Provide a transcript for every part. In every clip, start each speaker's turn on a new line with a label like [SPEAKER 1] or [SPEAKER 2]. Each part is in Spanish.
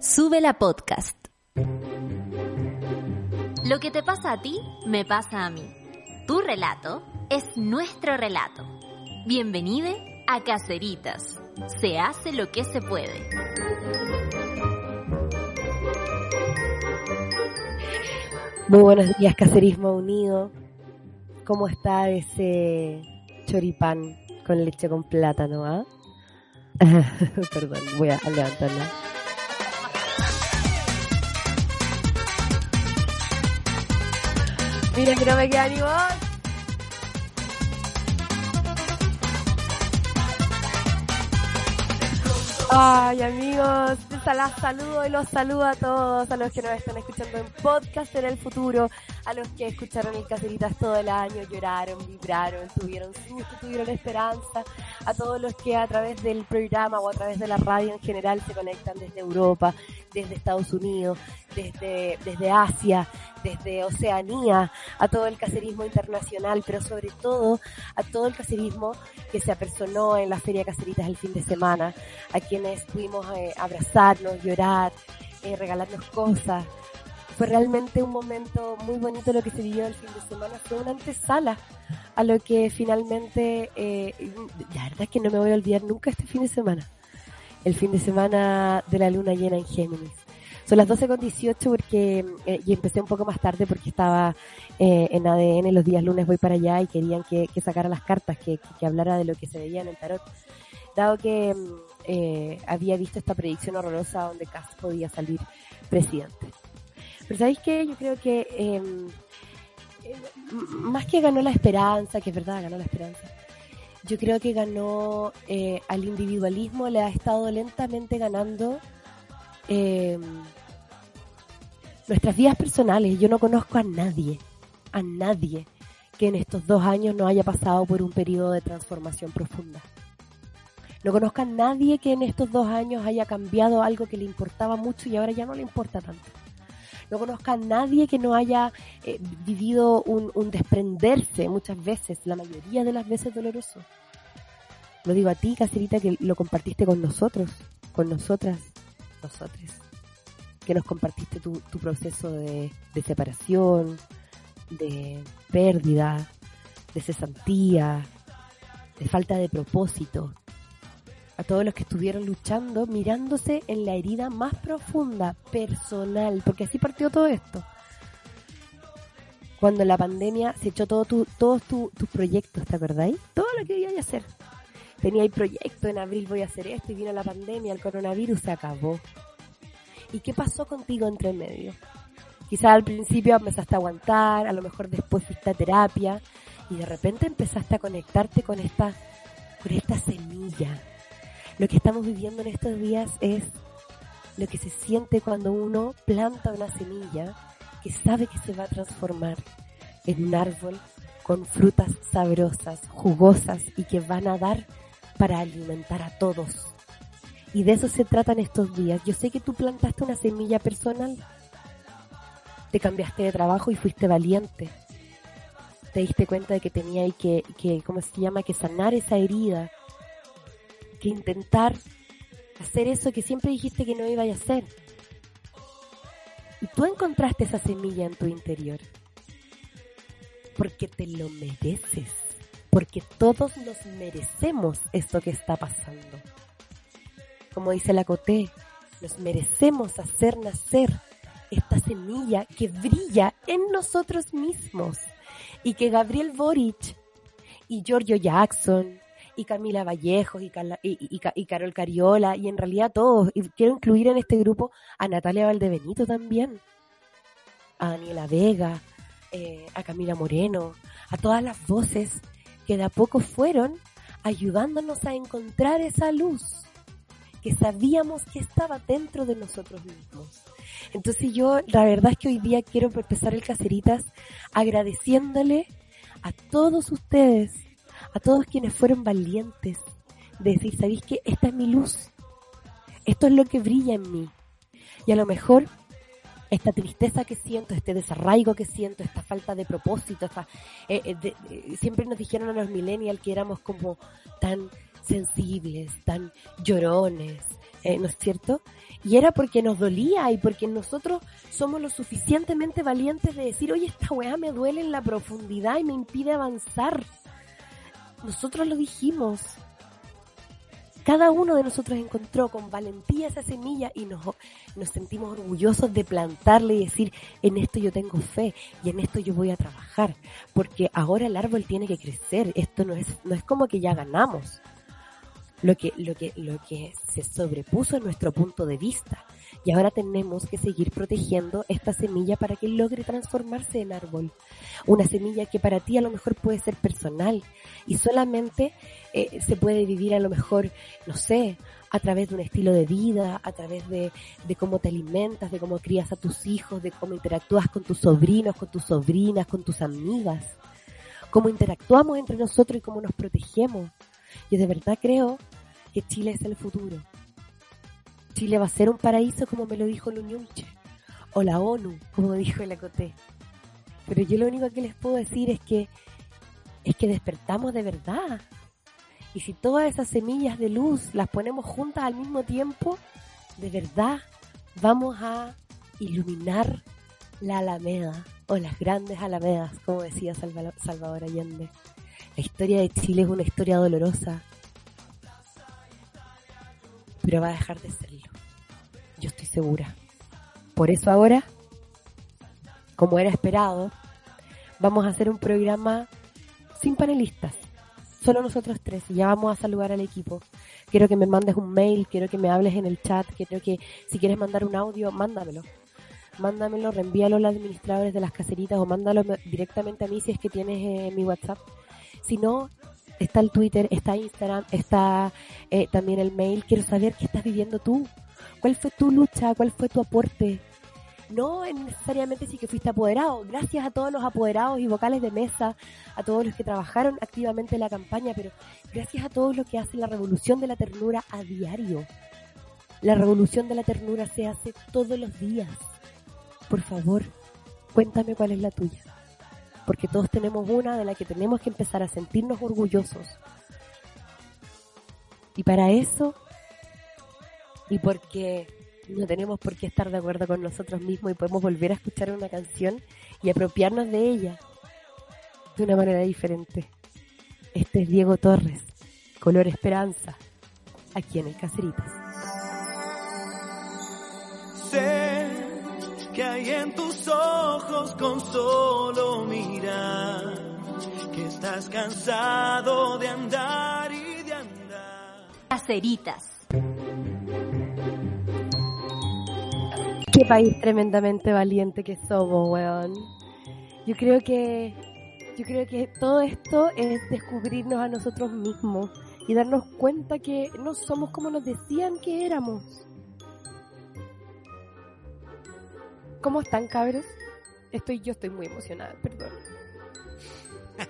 [SPEAKER 1] Sube la podcast. Lo que te pasa a ti, me pasa a mí. Tu relato es nuestro relato. Bienvenido a Caceritas. Se hace lo que se puede.
[SPEAKER 2] Muy buenos días, Cacerismo Unido. ¿Cómo está ese choripán con leche con plátano, ah? Perdón, voy a levantarla. Mira que no me queda ni voz. Ay, amigos, las saludo y los saludo a todos, a los que nos están escuchando en podcast en el futuro, a los que escucharon el Caceritas todo el año, lloraron, vibraron, tuvieron susto, tuvieron esperanza, a todos los que a través del programa o a través de la radio en general se conectan desde Europa, desde Estados Unidos, desde, desde Asia, desde Oceanía, a todo el cacerismo internacional, pero sobre todo a todo el cacerismo que se apersonó en la Feria Caceritas el fin de semana, a quienes pudimos eh, abrazarnos, llorar, eh, regalarnos cosas. Fue realmente un momento muy bonito lo que se vivió el fin de semana, fue una antesala a lo que finalmente, eh, la verdad es que no me voy a olvidar nunca este fin de semana, el fin de semana de la luna llena en Géminis son las 12 con 18 porque, eh, y empecé un poco más tarde porque estaba eh, en ADN los días lunes voy para allá y querían que, sacara las cartas, que, hablara de lo que se veía en el tarot. Dado que mm, eh, había visto esta predicción horrorosa donde Cass podía salir presidente. Pero ¿sabéis qué? Yo creo que em, más que ganó la esperanza, que es verdad, ganó la esperanza, yo creo que ganó al individualismo, le ha estado lentamente ganando eh, nuestras vidas personales. Yo no conozco a nadie, a nadie que en estos dos años no haya pasado por un periodo de transformación profunda. No conozco a nadie que en estos dos años haya cambiado algo que le importaba mucho y ahora ya no le importa tanto. No conozco a nadie que no haya eh, vivido un, desprenderse muchas veces, la mayoría de las veces doloroso. Lo digo a ti, Cacerita, que lo compartiste con nosotros, con nosotras, nosotros que nos compartiste tu, proceso de, separación, de pérdida, de cesantía, de falta de propósito. A todos los que estuvieron luchando, mirándose en la herida más profunda, personal, porque así partió todo esto. Cuando la pandemia se echó todo tu, todos tus proyectos, ¿te acordáis? Todo lo que a hacer. Tenía el proyecto, en abril voy a hacer esto, y vino la pandemia, el coronavirus se acabó. ¿Y qué pasó contigo entre medio? Quizás al principio empezaste a aguantar, a lo mejor después fuiste a terapia y de repente empezaste a conectarte con esta, con esta semilla. Lo que estamos viviendo en estos días es lo que se siente cuando uno planta una semilla que sabe que se va a transformar en un árbol con frutas sabrosas, jugosas y que van a dar para alimentar a todos y de eso se tratan estos días. Yo sé que tú plantaste una semilla personal. Te cambiaste de trabajo y fuiste valiente. Te diste cuenta de que tenía que, que, ¿cómo se llama? Que sanar esa herida. Que intentar hacer eso que siempre dijiste que no iba a hacer. Y tú encontraste esa semilla en tu interior. Porque te lo mereces. Porque todos nos merecemos esto que está pasando como dice la Coté, nos merecemos hacer nacer esta semilla que brilla en nosotros mismos y que Gabriel Boric y Giorgio Jackson y Camila Vallejos y, y, Carol Cariola y en realidad todos, y quiero incluir en este grupo a Natalia Valdebenito también, a Daniela Vega, eh, a Camila Moreno, a todas las voces que de a poco fueron ayudándonos a encontrar esa luz que sabíamos que estaba dentro de nosotros mismos. Entonces yo, la verdad es que hoy día quiero empezar el Caceritas agradeciéndole a todos ustedes, a todos quienes fueron valientes, de decir, ¿sabéis que esta es mi luz? Esto es lo que brilla en mí. Y a lo mejor esta tristeza que siento, este desarraigo que siento, esta falta de propósito, eh, eh, siempre nos dijeron a los millennials que éramos como tan sensibles, tan llorones, eh, ¿no es cierto? Y era porque nos dolía y porque nosotros somos lo suficientemente valientes de decir, oye, esta weá me duele en la profundidad y me impide avanzar. Nosotros lo dijimos. Cada uno de nosotros encontró con valentía esa semilla y nos, sentimos orgullosos de plantarle y decir, en esto yo tengo fe y en esto yo voy a trabajar, porque ahora el árbol tiene que crecer, esto no es, no es como que ya ganamos, lo que, lo que, lo que se sobrepuso en nuestro punto de vista. Y ahora tenemos que seguir protegiendo esta semilla para que logre transformarse en árbol. Una semilla que para ti a lo mejor puede ser personal y solamente eh, se puede vivir a lo mejor, no sé, a través de un estilo de vida, a través de, de cómo te alimentas, de cómo crías a tus hijos, de cómo interactúas con tus sobrinos, con tus sobrinas, con tus amigas, cómo interactuamos entre nosotros y cómo nos protegemos. Yo de verdad creo que Chile es el futuro. Chile va a ser un paraíso como me lo dijo Luñunche, o la ONU, como dijo el Acoté. Pero yo lo único que les puedo decir es que es que despertamos de verdad. Y si todas esas semillas de luz las ponemos juntas al mismo tiempo, de verdad vamos a iluminar la Alameda o las grandes Alamedas, como decía Salvador Allende. La historia de Chile es una historia dolorosa, pero va a dejar de serlo. Yo estoy segura. Por eso ahora, como era esperado, vamos a hacer un programa sin panelistas, solo nosotros tres, y ya vamos a saludar al equipo. Quiero que me mandes un mail, quiero que me hables en el chat, quiero que si quieres mandar un audio, mándamelo. Mándamelo, reenvíalo a los administradores de las caseritas o mándalo directamente a mí si es que tienes eh, mi WhatsApp. Si no, está el Twitter, está Instagram, está eh, también el mail. Quiero saber qué estás viviendo tú. ¿Cuál fue tu lucha? ¿Cuál fue tu aporte? No necesariamente si que fuiste apoderado. Gracias a todos los apoderados y vocales de mesa, a todos los que trabajaron activamente en la campaña, pero gracias a todos los que hacen la revolución de la ternura a diario. La revolución de la ternura se hace todos los días. Por favor, cuéntame cuál es la tuya porque todos tenemos una de la que tenemos que empezar a sentirnos orgullosos. Y para eso, y porque no tenemos por qué estar de acuerdo con nosotros mismos y podemos volver a escuchar una canción y apropiarnos de ella de una manera diferente. Este es Diego Torres, Color Esperanza, aquí en el Caceritas.
[SPEAKER 3] que hay en tus ojos con solo mirar, que estás cansado de andar y de andar.
[SPEAKER 1] Caceritas.
[SPEAKER 2] Qué país tremendamente valiente que somos, weón. Yo creo que yo creo que todo esto es descubrirnos a nosotros mismos y darnos cuenta que no somos como nos decían que éramos. ¿Cómo están, cabros? Estoy, yo estoy muy emocionada, perdón.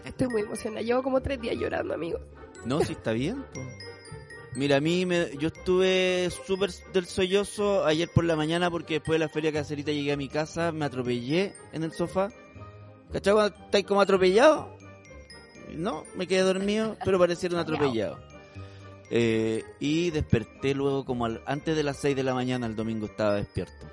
[SPEAKER 2] Estoy muy emocionada. Llevo como tres días llorando, amigo.
[SPEAKER 4] No, si está bien. Mira, a mí me, yo estuve súper del sollozo ayer por la mañana porque después de la feria caserita llegué a mi casa, me atropellé en el sofá. ¿Cachai cuando estáis como atropellado? No, me quedé dormido, pero parecieron atropellado. Eh, y desperté luego como antes de las 6 de la mañana, el domingo estaba despierto.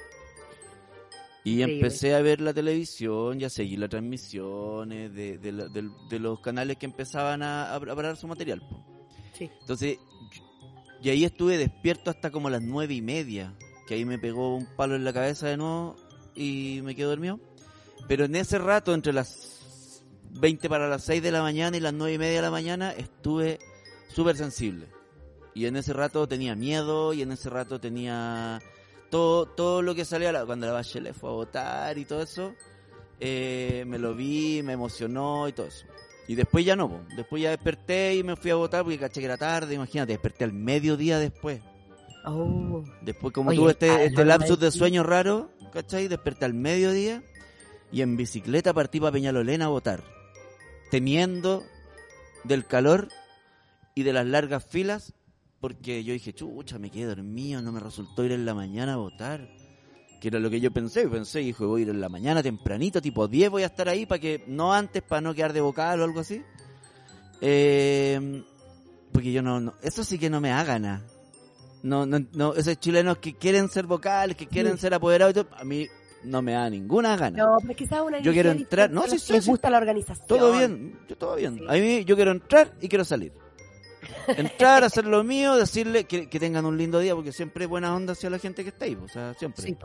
[SPEAKER 4] Y empecé a ver la televisión y a seguir las transmisiones de, de, los canales que empezaban a, a preparar su material. Sí. Entonces, y ahí estuve despierto hasta como las nueve y media, que ahí me pegó un palo en la cabeza de nuevo y me quedé dormido. Pero en ese rato, entre las 20 para las 6 de la mañana y las nueve y media de la mañana, estuve súper sensible. Y en ese rato tenía miedo y en ese rato tenía todo, todo lo que salía cuando la Bachelet fue a votar y todo eso, eh, me lo vi, me emocionó y todo eso. Y después ya no, después ya desperté y me fui a votar porque caché que era tarde, imagínate, desperté al mediodía después. Oh. Después como tuve este, este lapsus de sueño raro, ¿cachai? Desperté al mediodía y en bicicleta partí para Peñalolena a votar, temiendo del calor y de las largas filas porque yo dije, chucha, me quedé dormido, no me resultó ir en la mañana a votar. Que era lo que yo pensé, pensé, hijo, voy a ir en la mañana tempranito, tipo 10 voy a estar ahí para que, no antes, para no quedar de vocal o algo así. Eh, porque yo no, no- eso sí que no me haga nada. No, no, no, esos chilenos que quieren ser vocales, que quieren
[SPEAKER 2] Sí.
[SPEAKER 4] ser apoderados, y todo, a mí no me da ninguna gana.
[SPEAKER 2] No, pero sea una
[SPEAKER 4] Yo quiero entrar- no, sí,
[SPEAKER 2] los
[SPEAKER 4] sí, sí.
[SPEAKER 2] gusta la organización.
[SPEAKER 4] Todo bien, yo todo bien.
[SPEAKER 2] Sí.
[SPEAKER 4] A mí yo quiero entrar y quiero salir. Entrar, hacer lo mío, decirle que, que tengan un lindo día, porque siempre es buena onda hacia la gente que está ahí, o sea, siempre.
[SPEAKER 2] Sí,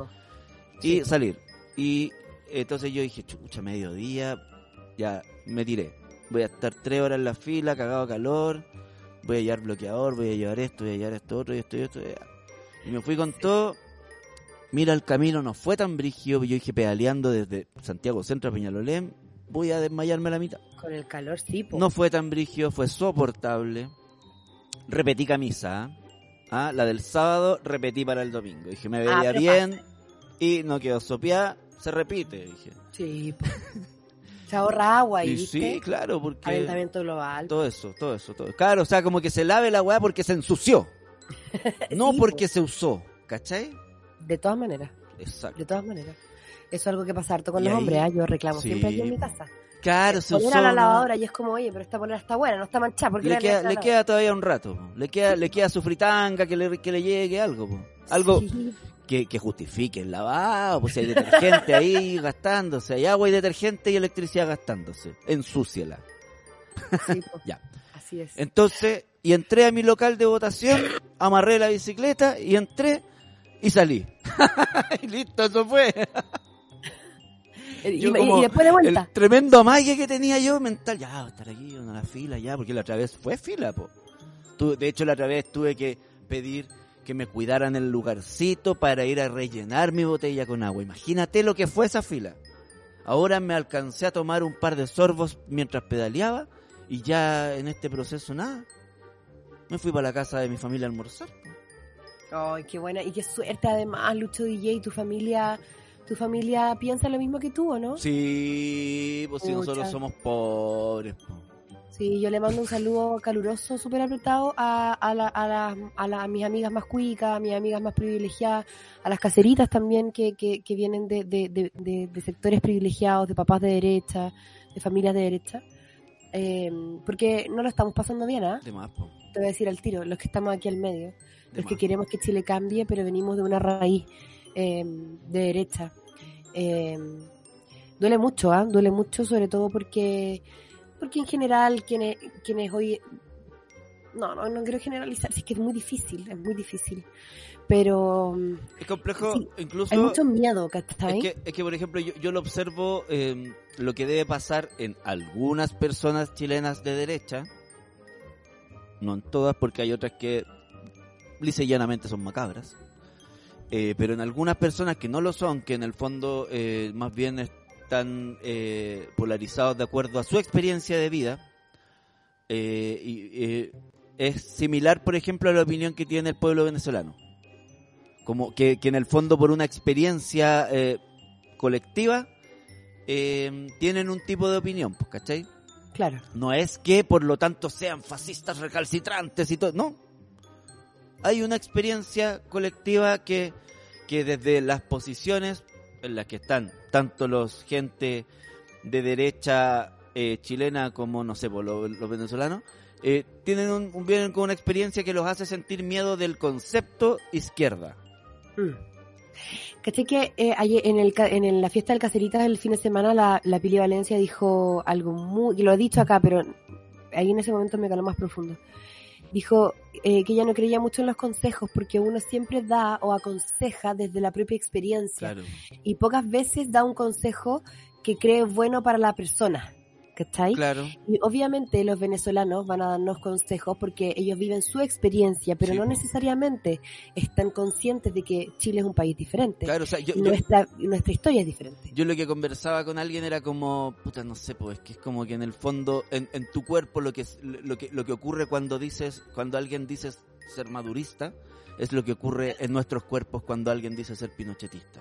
[SPEAKER 4] y
[SPEAKER 2] sí.
[SPEAKER 4] salir. Y entonces yo dije, chucha, mediodía, ya me tiré. Voy a estar tres horas en la fila, cagado calor, voy a llevar bloqueador, voy a llevar esto, voy a llevar esto otro y esto y esto. ya. Y me fui con todo. Mira, el camino no fue tan brígido, yo dije pedaleando desde Santiago Centro a Peñalolén, voy a desmayarme a la mitad.
[SPEAKER 2] Con el calor, sí, po.
[SPEAKER 4] No fue tan brígido, fue soportable. Repetí camisa. ¿ah? Ah, La del sábado repetí para el domingo. Dije, me
[SPEAKER 2] Ah,
[SPEAKER 4] veía
[SPEAKER 2] pero
[SPEAKER 4] bien y no quedó sopeada, se repite. Dije.
[SPEAKER 2] Sí. Se ahorra agua y,
[SPEAKER 4] sí, claro, porque
[SPEAKER 2] Calentamiento global.
[SPEAKER 4] todo eso, todo eso, todo. Claro, o sea, como que se lave la weá porque se ensució. No
[SPEAKER 2] Sí,
[SPEAKER 4] porque se usó, ¿cachai?
[SPEAKER 2] De todas maneras,
[SPEAKER 4] Exacto.
[SPEAKER 2] de todas maneras. Eso es algo que pasa harto con
[SPEAKER 4] Y
[SPEAKER 2] los
[SPEAKER 4] ahí-
[SPEAKER 2] hombres, ¿ah? Yo reclamo
[SPEAKER 4] Sí.
[SPEAKER 2] siempre aquí en mi casa.
[SPEAKER 4] Claro, se
[SPEAKER 2] Poner
[SPEAKER 4] usó.
[SPEAKER 2] la lavadora y es como, oye, pero esta polera está buena, no está manchada. ¿por qué
[SPEAKER 4] Le queda, le queda todavía un rato. po. Le queda, le queda su fritanga, que le, que le llegue algo. po. Algo
[SPEAKER 2] Sí,
[SPEAKER 4] que, que justifique el lavado, pues si hay detergente ahí gastándose, hay agua y detergente y electricidad gastándose. Ensúciela.
[SPEAKER 2] sí.
[SPEAKER 4] Ya.
[SPEAKER 2] Así es.
[SPEAKER 4] Entonces, y entré a mi local de votación, amarré la bicicleta y entré y salí. y listo, eso fue.
[SPEAKER 2] Y,
[SPEAKER 4] yo
[SPEAKER 2] y-
[SPEAKER 4] como
[SPEAKER 2] y después de vuelta.
[SPEAKER 4] El tremendo amague que tenía yo mental, ya, estar aquí en la fila, ya, porque la otra vez fue fila, po. Tu- de hecho, la otra vez tuve que pedir que me cuidaran el lugarcito para ir a rellenar mi botella con agua. Imagínate lo que fue esa fila. Ahora me alcancé a tomar un par de sorbos mientras pedaleaba y ya en este proceso nada. Me fui para la casa de mi familia a almorzar.
[SPEAKER 2] Ay, qué buena. Y qué suerte además, Lucho DJ, tu familia, tu familia piensa lo mismo que tú, ¿o no?
[SPEAKER 4] Sí, pues si nosotros somos pobres. po.
[SPEAKER 2] Sí, yo le mando un saludo caluroso, súper apretado a, a, la- a, las- a, las- a mis amigas más cuicas, a mis amigas más privilegiadas, a las caseritas también que, que, que vienen de, de, de, de- de sectores privilegiados, de papás de derecha, de familias de derecha. Eh, porque no lo estamos pasando bien, ¿ah?
[SPEAKER 4] De más, po.
[SPEAKER 2] Te voy a decir al tiro, los que estamos aquí al medio. Los que queremos que Chile cambie, pero venimos de una raíz eh, de derecha. Eh, duele mucho, ¿ah? Duele mucho, sobre todo porque, porque en general quienes, quienes hoy... No, no, no quiero generalizar, sí es que es muy difícil, es muy difícil. Pero
[SPEAKER 4] Es complejo,
[SPEAKER 2] Sí,
[SPEAKER 4] incluso...
[SPEAKER 2] hay mucho miedo, ¿cachai?
[SPEAKER 4] Es que, es que, por ejemplo, yo, yo lo observo eh, lo que debe pasar en algunas personas chilenas de derecha, no en todas, porque hay otras que lisa y llanamente son macabras, eh, pero en algunas personas que no lo son, que en el fondo eh, más bien están eh, polarizados de acuerdo a su experiencia de vida, eh, y, eh, es similar, por ejemplo, a la opinión que tiene el pueblo venezolano como que, que en el fondo por una experiencia colectiva tienen un tipo de opinión, pues, ¿cachai?
[SPEAKER 2] Claro.
[SPEAKER 4] No es que por lo tanto sean fascistas recalcitrantes y todo, no. Hay una experiencia colectiva que, que desde las posiciones en las que están tanto los gente de derecha eh, chilena como, no sé, por lo- los venezolanos, eh, tienen un, vienen con una experiencia que los hace sentir miedo del concepto izquierda.
[SPEAKER 2] Mm. ¿Cachai que eh, ayer en, el, en la fiesta del Caceritas el fin de semana la, la Pili Valencia dijo algo muy... y lo he dicho acá, pero ahí en ese momento me caló más profundo. Dijo eh, que ella no creía mucho en los consejos porque uno siempre da o aconseja desde la propia experiencia
[SPEAKER 4] Claro.
[SPEAKER 2] y pocas veces da un consejo que cree bueno para la persona. ¿Cachai?
[SPEAKER 4] Claro.
[SPEAKER 2] Y obviamente los venezolanos van a darnos consejos porque ellos viven su experiencia, pero
[SPEAKER 4] Sí,
[SPEAKER 2] no necesariamente están conscientes de que Chile es un país diferente.
[SPEAKER 4] Claro, o sea, yo,
[SPEAKER 2] y
[SPEAKER 4] yo-
[SPEAKER 2] nuestra, nuestra historia es diferente.
[SPEAKER 4] yo lo que conversaba con alguien era como, puta, no sé, pues, que es como que en el fondo, en, en tu cuerpo, lo que, lo que, lo que ocurre cuando dices, cuando alguien dice ser madurista, es lo que ocurre en nuestros cuerpos cuando alguien dice ser pinochetista.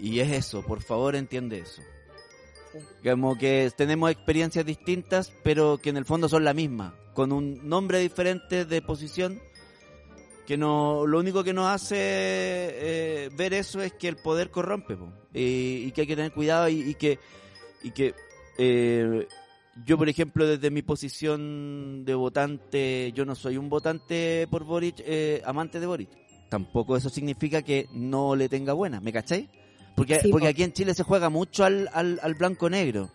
[SPEAKER 4] Y es eso, por favor entiende eso. Como que tenemos experiencias distintas, pero que en el fondo son la misma, con un nombre diferente de posición, que no, lo único que nos hace eh, ver eso es que el poder corrompe, y, que hay que tener cuidado y, y que, y que eh, yo, por ejemplo, desde mi posición de votante, yo no soy un votante por Boric, eh, amante de Boric. Tampoco eso significa que no le tenga buena, ¿me cacháis? Porque,
[SPEAKER 2] Sí,
[SPEAKER 4] porque
[SPEAKER 2] po.
[SPEAKER 4] aquí en Chile se juega mucho al, al, al blanco-negro.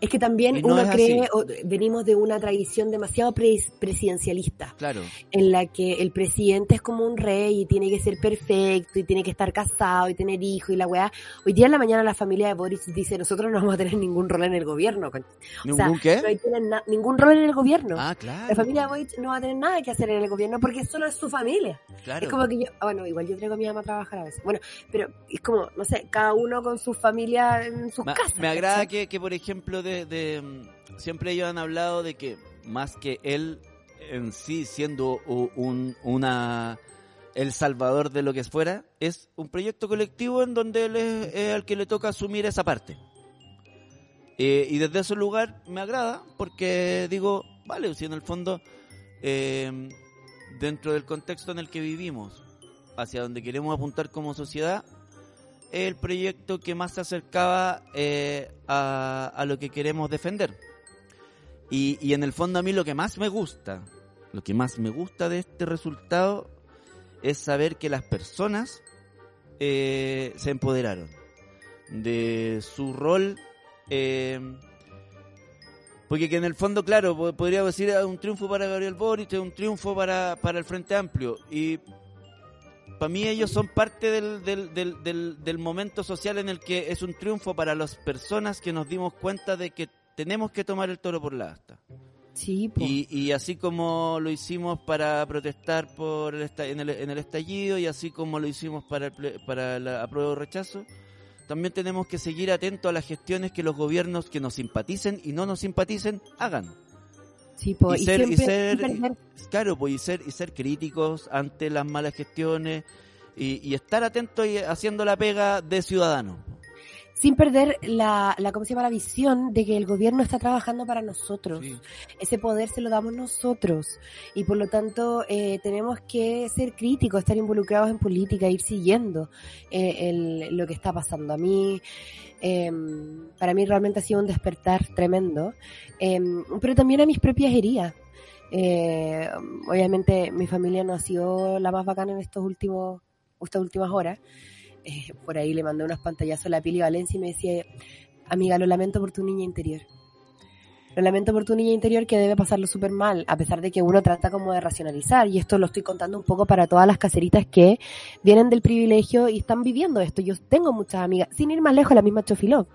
[SPEAKER 2] Es que también
[SPEAKER 4] no
[SPEAKER 2] uno cree, o- venimos de una tradición demasiado pres- presidencialista,
[SPEAKER 4] Claro.
[SPEAKER 2] en la que el presidente es como un rey y tiene que ser perfecto y tiene que estar casado y tener hijos y la weá. Hoy día en la mañana la familia de Boris dice, nosotros no vamos a tener ningún rol en el gobierno. O sea,
[SPEAKER 4] ¿Ningún qué?
[SPEAKER 2] no ningún rol en el gobierno.
[SPEAKER 4] Ah, claro.
[SPEAKER 2] La familia de Boric no va a tener nada que hacer en el gobierno porque solo es su familia.
[SPEAKER 4] Claro.
[SPEAKER 2] Es como que yo, ah, bueno, igual yo traigo a mi mamá a trabajar a veces. Bueno, pero es como, no sé, cada uno con su familia en sus
[SPEAKER 4] Ma-
[SPEAKER 2] casas.
[SPEAKER 4] me agrada que, que, por ejemplo, de, mm, siempre ellos han hablado de que más que él en sí siendo un, una el salvador de lo que fuera, es un proyecto colectivo en donde él es, es al que le toca asumir esa parte. Eh, y desde ese lugar me agrada porque digo, vale, si en el fondo, eh, dentro del contexto en el que vivimos, hacia donde queremos apuntar como sociedad, el proyecto que más se acercaba eh, a, lo que queremos defender. Y, y en el fondo a mí lo que más me gusta, lo que más me gusta de este resultado es saber que las personas eh, se empoderaron de su rol. eh, porque que en el fondo, claro, po- podría decir "Ah, un triunfo para Gabriel Boric, es un triunfo para, para el Frente Amplio. Y para mí ellos son parte del, del, del, del, del momento social en el que es un triunfo para las personas que nos dimos cuenta de que tenemos que tomar el toro por la asta.
[SPEAKER 2] Sí, po.
[SPEAKER 4] Y, y así como lo hicimos para protestar por el en, el, en el estallido y así como lo hicimos para el, ple- para la apruebo rechazo, también tenemos que seguir atentos a las gestiones que los gobiernos que nos simpaticen y no nos simpaticen hagan.
[SPEAKER 2] Sí, po,
[SPEAKER 4] y
[SPEAKER 2] y,
[SPEAKER 4] ser- y ser- Claro, y ser, y ser críticos ante las malas gestiones y, y estar atentos y haciendo la pega de ciudadano.
[SPEAKER 2] Sin perder la, la, ¿cómo se llama? La visión de que el gobierno está trabajando para nosotros.
[SPEAKER 4] Sí.
[SPEAKER 2] Ese poder se lo damos nosotros. Y por lo tanto, eh, tenemos que ser críticos, estar involucrados en política, ir siguiendo eh, el- lo que está pasando. A mí, eh, para mí realmente ha sido un despertar tremendo. Eh, pero también a mis propias heridas. Eh, obviamente mi familia no ha sido la más bacana en estos últimos, estas últimas horas. Eh, por ahí le mandé unos pantallazos a la Pili Valencia y me decía, amiga, lo lamento por tu niña interior. Lo lamento por tu niña interior que debe pasarlo súper mal, a pesar de que uno trata como de racionalizar. Y esto lo estoy contando un poco para todas las caseritas que vienen del privilegio y están viviendo esto. Yo tengo muchas amigas, sin ir más lejos, la misma Chofilov,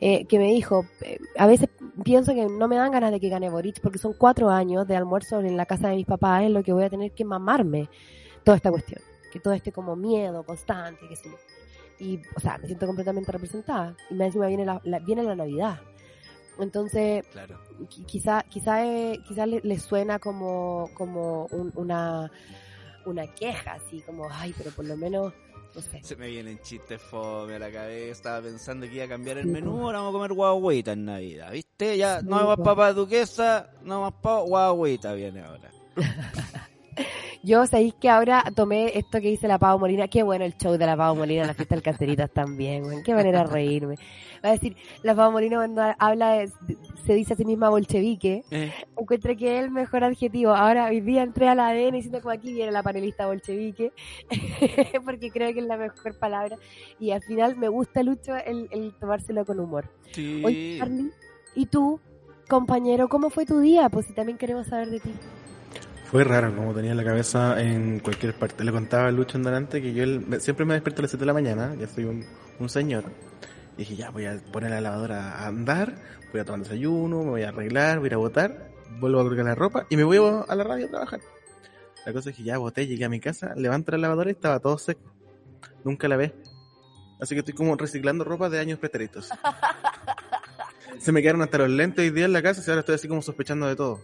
[SPEAKER 2] eh, que me dijo, eh, a veces pienso que no me dan ganas de que gane Boric porque son cuatro años de almuerzo en la casa de mis papás en lo que voy a tener que mamarme toda esta cuestión. Que todo este como miedo constante, que yo. Y, o sea, me siento completamente representada. Y más encima viene la, la- viene la Navidad. Entonces,
[SPEAKER 4] Claro.
[SPEAKER 2] qui- quizá quizá eh, quizá le, le suena como como un- una una queja así como ay pero por lo menos no sé
[SPEAKER 4] Se me vienen chistes fome a la cabeza. Estaba pensando que iba a cambiar el
[SPEAKER 2] Sí,
[SPEAKER 4] menú. Ahora vamos a comer guagüita en Navidad. ¿Viste? Ya
[SPEAKER 2] Sí,
[SPEAKER 4] no más
[SPEAKER 2] po.
[SPEAKER 4] papa duquesa, no más papa, guagüita viene ahora.
[SPEAKER 2] yo sabéis que ahora tomé esto que dice la Pau Molina qué bueno el show de la Pau Molina en la fiesta del Caseritas también güey. qué manera de reírme va a decir la Pau Molina cuando habla de- se dice a sí misma bolchevique
[SPEAKER 4] Eh,
[SPEAKER 2] encuentro que es el mejor adjetivo. Ahora, hoy día entré a la ADN diciendo como aquí viene la panelista bolchevique, porque creo que es la mejor palabra. Y al final me gusta, Lucho, el, el tomárselo con humor.
[SPEAKER 4] sí.
[SPEAKER 2] Oye, Carly, ¿y tú, compañero, cómo fue tu día? Pues si también queremos saber de ti.
[SPEAKER 5] Fue raro, como tenía la cabeza en cualquier parte. Le contaba a Lucho delante que yo el- siempre me despierto a las 7 de la mañana, ya soy un, un señor. Y dije, ya voy a poner la lavadora a andar, voy a tomar desayuno, me voy a arreglar, voy a ir a botar, vuelvo a colgar la ropa y me voy a la radio a trabajar. La cosa es que ya boté, llegué a mi casa, levanto la lavadora y estaba todo seco. Nunca la ve. Así que estoy como reciclando ropa de años pretéritos. Se me quedaron hasta los lentes hoy día en la casa y ahora estoy así como sospechando de todo.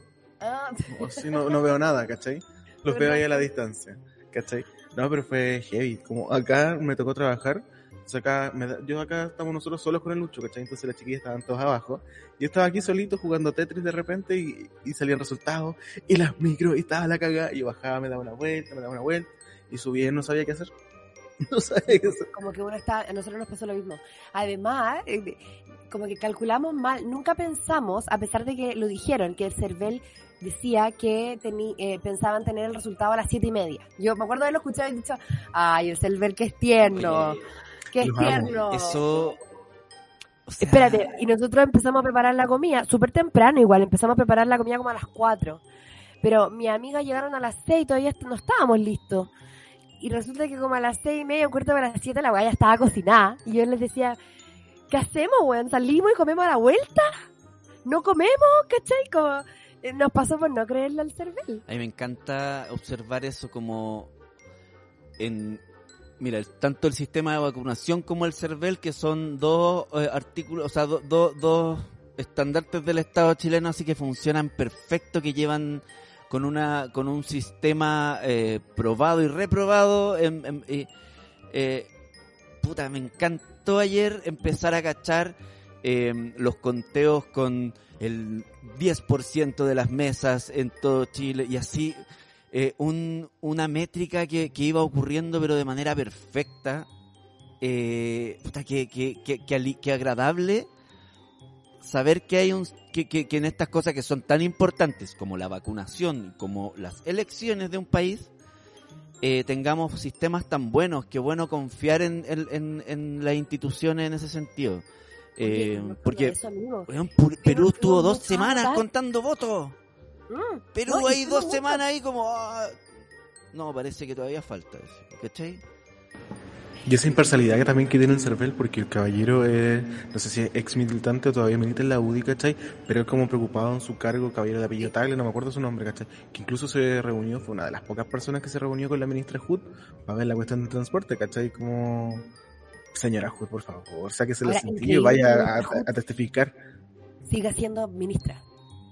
[SPEAKER 5] O si no, no veo nada, ¿cachai? Los veo ahí a la distancia, ¿cachai? No, pero fue heavy. Como acá me tocó trabajar. o sea, acá me da- yo acá estamos nosotros solos con el Lucho, ¿cachai? Entonces las chiquillas estaban todos abajo. Yo estaba aquí solito jugando Tetris de repente y, y salían resultados. Y las micros, y estaba la cagada. Y yo bajaba, me daba una vuelta, me daba una vuelta. Y subía y no sabía qué hacer. No sabes eso.
[SPEAKER 2] como que uno está, a nosotros nos pasó lo mismo. Además, eh, como que calculamos mal, nunca pensamos, a pesar de que lo dijeron, que el CERVEL decía que teni- eh, pensaban tener el resultado a las siete y media. Yo me acuerdo de lo escuchado y dicho, ay, el CERVEL que es tierno, que es tierno.
[SPEAKER 4] Eso. o sea,
[SPEAKER 2] Espérate, y nosotros empezamos a preparar la comida, súper temprano igual, empezamos a preparar la comida como a las 4. Pero mis amigas llegaron a las 6 y todavía no estábamos listos. Y resulta que como a las 6 y media, un cuarto de las 7, la weá ya estaba cocinada. Y yo les decía, ¿qué hacemos, weón? ¿Salimos y comemos a la vuelta? ¿No comemos? ¿Cachai? Como, nos pasó por no creerle al cervel.
[SPEAKER 4] A mí me encanta observar eso como en mira, tanto el sistema de vacunación como el CERVEL que son dos eh, artículos, o sea, do- do- dos estandartes del Estado chileno así que funcionan perfecto, que llevan con una con un sistema eh, probado y reprobado eh, puta, me encantó ayer empezar a cachar eh, los conteos con el 10% de las mesas en todo Chile y así eh, un- una métrica que, que iba ocurriendo pero de manera perfecta eh, que, que, que, agradable saber que hay un que, en estas cosas que son tan importantes como la vacunación como las elecciones de un país eh, tengamos sistemas tan buenos que bueno confiar en, en- en las instituciones en ese sentido Eh,
[SPEAKER 2] no
[SPEAKER 4] porque
[SPEAKER 2] eso, amigo.
[SPEAKER 4] weón, Pu- Perú estuvo dos semanas contando votos
[SPEAKER 2] Mm,
[SPEAKER 4] Perú
[SPEAKER 2] no, y
[SPEAKER 4] ahí
[SPEAKER 2] fuimos
[SPEAKER 4] dos semanas ahí como... ah, no, parece que todavía falta eso, ¿cachai?
[SPEAKER 5] Y esa imparcialidad que también que tiene el CERVEL, porque el caballero es, no sé si es ex militante o todavía milita en la UDI, ¿cachai? Pero es como preocupado en su cargo, caballero de apellido Tagle, no me acuerdo su nombre, ¿cachai? Que incluso se reunió, fue una de las pocas personas que se reunió con la ministra Hood para ver la cuestión del transporte, ¿cachai? Como, señora Hood, por favor, sáquese
[SPEAKER 2] Ahora,
[SPEAKER 5] sentidos y vaya a, testificar.
[SPEAKER 2] Siga siendo ministra.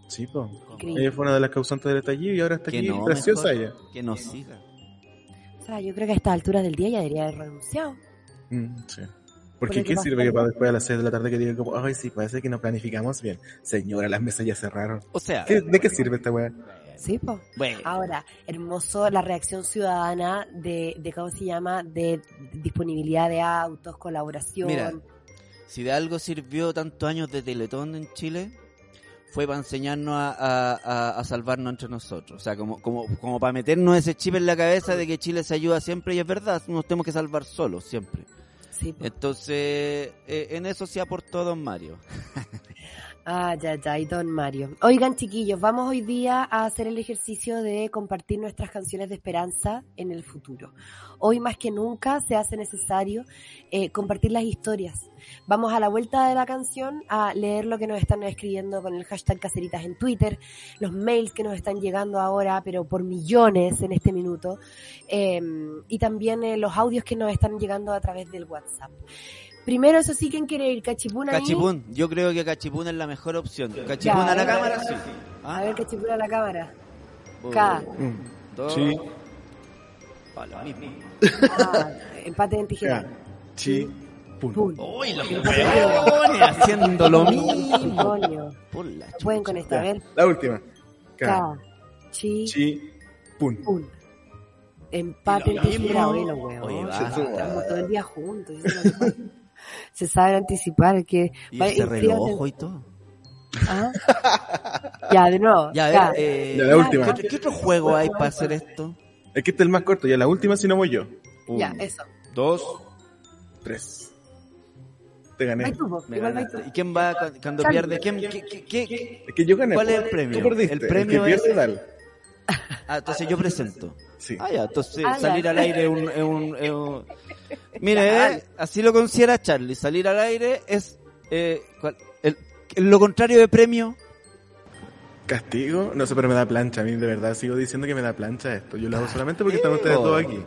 [SPEAKER 5] Sí, pues. Ella fue una de las causantes del estallido y ahora está
[SPEAKER 4] Que
[SPEAKER 5] aquí,
[SPEAKER 4] no, mejor.
[SPEAKER 5] ella.
[SPEAKER 4] Que nos siga.
[SPEAKER 2] O sea, yo creo que a esta altura del día ya debería haber renunciado.
[SPEAKER 5] Mm, sí.
[SPEAKER 2] Por
[SPEAKER 5] Porque ¿qué sirve que para después a las 6 de la tarde que diga como, ay, sí, parece que no planificamos bien? Señora, las mesas ya cerraron.
[SPEAKER 4] O sea,
[SPEAKER 5] ¿Qué- ¿De qué sirve esta weá?
[SPEAKER 2] Sí, pues.
[SPEAKER 4] bueno,
[SPEAKER 2] Ahora, hermoso la reacción ciudadana de, de ¿cómo se llama? De disponibilidad de autos, colaboración.
[SPEAKER 4] Mira, si de algo sirvió tantos años de Teletón en Chile, fue para enseñarnos a, a- a- a salvarnos entre nosotros. O sea, como, como, como para meternos ese chip en la cabeza de que Chile se ayuda siempre y es verdad, nos tenemos que salvar solos siempre.
[SPEAKER 2] sí, po.
[SPEAKER 4] Entonces, eh, en eso se aportó Don Mario.
[SPEAKER 2] Ah, ya, ya, y don Mario. Oigan, chiquillos, vamos hoy día a hacer el ejercicio de compartir nuestras canciones de esperanza en el futuro. Hoy más que nunca se hace necesario eh, compartir las historias. Vamos a la vuelta de la canción a leer lo que nos están escribiendo con el hashtag caseritas en Twitter, los mails que nos están llegando ahora, pero por millones en este minuto, eh, y también eh, los audios que nos están llegando a través del WhatsApp. Primero, eso sí, ¿quién quiere ir? ¿Cachipún ahí?
[SPEAKER 4] Cachipún, yo creo que Cachipún es la mejor opción. Cachipún
[SPEAKER 2] Ya,
[SPEAKER 4] a la
[SPEAKER 2] a ver.
[SPEAKER 4] cámara, sí.
[SPEAKER 2] A ver, Cachipún a la cámara.
[SPEAKER 4] Un,
[SPEAKER 2] K.
[SPEAKER 5] Mm.
[SPEAKER 4] dos,
[SPEAKER 5] Sí,
[SPEAKER 4] pa' lo mismo.
[SPEAKER 2] Ah, empate en tijera.
[SPEAKER 5] K, chi, pum.
[SPEAKER 4] Uy, los huevones haciendo lo mismo.
[SPEAKER 2] Pueden con esta, a ver.
[SPEAKER 5] La última. K,
[SPEAKER 2] chi,
[SPEAKER 5] chi, pum.
[SPEAKER 2] pum. Empate en tijera, oye, los huevos. Estamos todo el día juntos. es que. Se sabe anticipar que...
[SPEAKER 4] Y ese reloj y todo.
[SPEAKER 2] Ah. Ya, de nuevo.
[SPEAKER 4] Ya, a
[SPEAKER 2] K.
[SPEAKER 4] ver, eh,
[SPEAKER 5] Ya, la última.
[SPEAKER 4] ¿qué, otro- qué otro juego hay para hacer esto?
[SPEAKER 5] Es que este es el más corto, ya la última si no voy yo.
[SPEAKER 2] Ya,
[SPEAKER 4] Un,
[SPEAKER 2] eso.
[SPEAKER 4] dos,
[SPEAKER 5] Tres. Te gané.
[SPEAKER 2] Tú,
[SPEAKER 4] me ganaste. ¿Y quién va cu- cuando pierde? ¿Quién, qué, qué- qué?
[SPEAKER 5] Es que yo gané.
[SPEAKER 4] ¿Cuál es el premio?
[SPEAKER 5] Tú perdiste.
[SPEAKER 4] El premio
[SPEAKER 5] que
[SPEAKER 4] es-
[SPEAKER 5] pierde, dale.
[SPEAKER 4] Ah, entonces yo presento.
[SPEAKER 5] Sí.
[SPEAKER 4] Ah, ya, entonces
[SPEAKER 2] Ah,
[SPEAKER 4] salir al aire es un, es un, es un- Mire, eh, así lo considera Charlie. Salir al aire es eh, ¿cuál? el, lo contrario de premio.
[SPEAKER 5] ¿Castigo? No sé, pero me da plancha. A mí de verdad sigo diciendo que me da plancha esto. Yo lo hago solamente porque están ustedes todos aquí.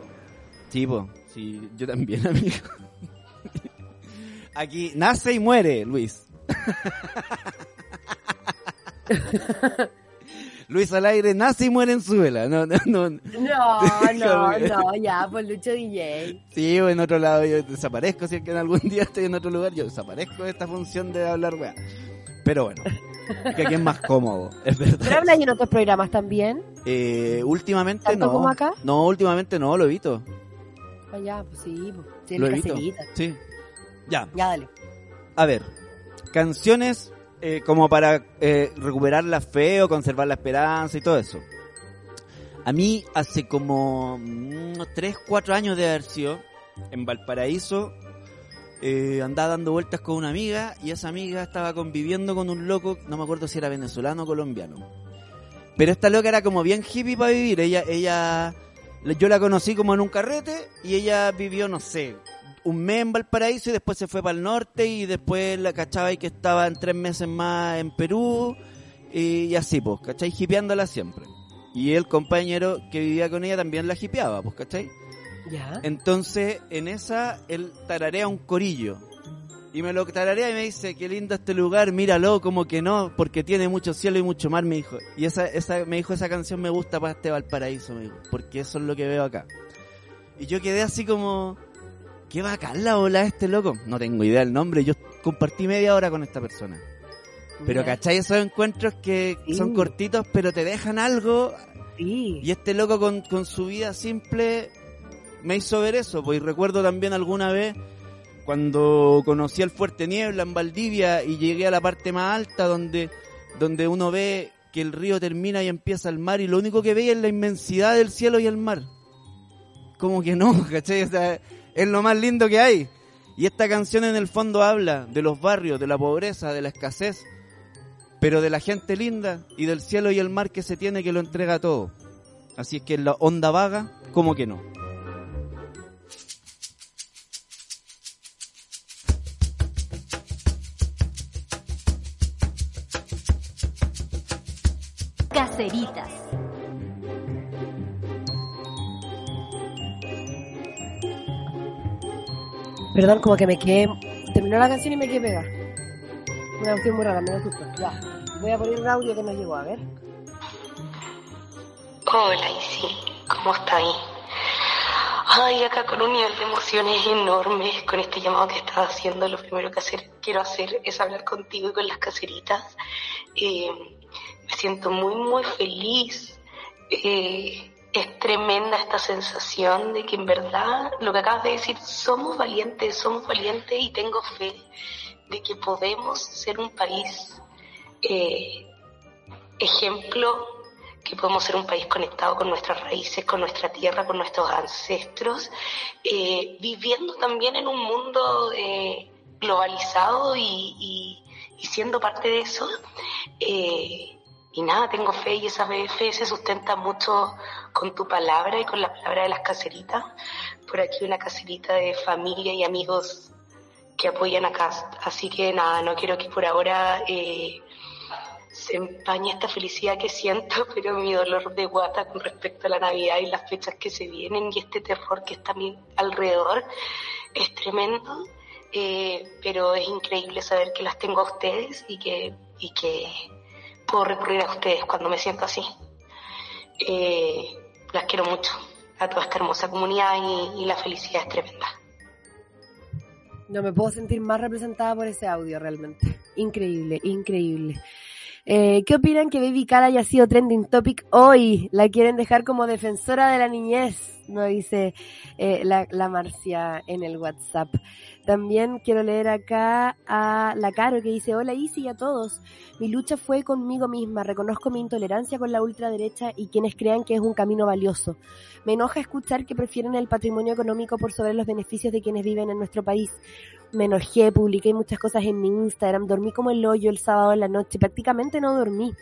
[SPEAKER 4] Sí, po. sí, yo también, amigo. Aquí nace y muere, Luis. Luis al aire nace y muere en su vela. No, no, no.
[SPEAKER 2] No, no, no, ya, por Lucho DJ.
[SPEAKER 4] Sí, o en otro lado yo desaparezco. Si es que en algún día estoy en otro lugar, yo desaparezco de esta función de hablar weá. Pero bueno, que aquí es más cómodo, es
[SPEAKER 2] ¿Pero
[SPEAKER 4] verdad.
[SPEAKER 2] hablas en otros programas también?
[SPEAKER 4] Eh, últimamente
[SPEAKER 2] ¿Tanto
[SPEAKER 4] no.
[SPEAKER 2] como acá?
[SPEAKER 4] No, últimamente no, lo evito.
[SPEAKER 2] Ah, ya, pues sí, pues. Sí,
[SPEAKER 4] Lo evito. Sí. Ya.
[SPEAKER 2] Ya, dale.
[SPEAKER 4] A ver, canciones eh, como para eh, recuperar la fe o conservar la esperanza y todo eso. A mí hace como unos 3, 4 años de haber sido en Valparaíso, eh, andaba dando vueltas con una amiga y esa amiga estaba conviviendo con un loco, no me acuerdo si era venezolano o colombiano. Pero esta loca era como bien hippie para vivir, ella, ella, yo la conocí como en un carrete y ella vivió, no sé, un mes en Valparaíso y después se fue para el norte y después la cachaba y que estaba en tres meses más en Perú y, y así, pues, ¿cachai? Hipeándola siempre. Y el compañero que vivía con ella también la hipeaba, pues, ¿cachai?
[SPEAKER 2] Ya.
[SPEAKER 4] Entonces, en esa, él tararea un corillo. Y me lo tararea y me dice, qué lindo este lugar, míralo, como que no, porque tiene mucho cielo y mucho mar, me dijo. Y esa, esa, me dijo, esa canción me gusta para este Valparaíso, me dijo, porque eso es lo que veo acá. Y yo quedé así como, qué bacán la ola este loco. No tengo idea del nombre, yo compartí media hora con esta persona. Pero
[SPEAKER 2] Ya.
[SPEAKER 4] ¿cachai? Esos encuentros que
[SPEAKER 2] Sí.
[SPEAKER 4] son cortitos, pero te dejan algo
[SPEAKER 2] Sí.
[SPEAKER 4] y este loco con, con su vida simple me hizo ver eso, pues y recuerdo también alguna vez cuando conocí el Fuerte Niebla en Valdivia y llegué a la parte más alta donde, donde uno ve que el río termina y empieza el mar y lo único que veía es la inmensidad del cielo y el mar. Como que no, ¿cachai? O sea, es lo más lindo que hay. Y esta canción en el fondo habla de los barrios, de la pobreza, de la escasez, pero de la gente linda y del cielo y el mar que se tiene que lo entrega todo. Así es que la onda vaga, como que no.
[SPEAKER 1] Caceritas.
[SPEAKER 2] Perdón, como que me quedé. Terminó la canción y me quedé pegada. Una cuestión muy rara, me da susto. Ya. Voy a poner un audio que nos llegó, a ver.
[SPEAKER 6] Hola, Isi, ¿cómo estáis? Ay, acá con un nivel de emociones enormes con este llamado que estás haciendo. Lo primero que hacer, quiero hacer es hablar contigo y con las caseritas. Eh, me siento muy, muy feliz. Eh, es tremenda esta sensación de que en verdad, lo que acabas de decir, somos valientes, somos valientes y tengo fe de que podemos ser un país eh, ejemplo que podemos ser un país conectado con nuestras raíces, con nuestra tierra, con nuestros ancestros, eh, viviendo también en un mundo eh, globalizado y, y- siendo parte de eso. Y nada, tengo fe y esa fe se sustenta mucho con tu palabra y con la palabra de las caseritas. Por aquí una caserita de familia y amigos que apoyan acá. Así que nada, no quiero que por ahora eh, se empañe esta felicidad que siento, pero mi dolor de guata con respecto a la Navidad y las fechas que se vienen y este terror que está a mi alrededor es tremendo. Eh, pero es increíble saber que las tengo a ustedes y que, y que puedo recurrir a ustedes cuando me siento así. Eh, las quiero mucho, a toda esta hermosa comunidad y, la felicidad es tremenda.
[SPEAKER 2] No me puedo sentir más representada por ese audio realmente. Increíble, increíble. Eh, ¿Qué opinan que Baby Cal haya sido trending topic hoy? La quieren dejar como defensora de la niñez, nos dice eh, la, la Marcia en el WhatsApp. También quiero leer acá a la Caro que dice, hola Isi y a todos. Mi lucha fue conmigo misma, reconozco mi intolerancia con la ultraderecha y quienes crean que es un camino valioso. Me enoja escuchar que prefieren el patrimonio económico por sobre los beneficios de quienes viven en nuestro país. Me enojé, publiqué muchas cosas en mi Instagram, dormí como el hoyo el sábado en la noche, prácticamente no dormí.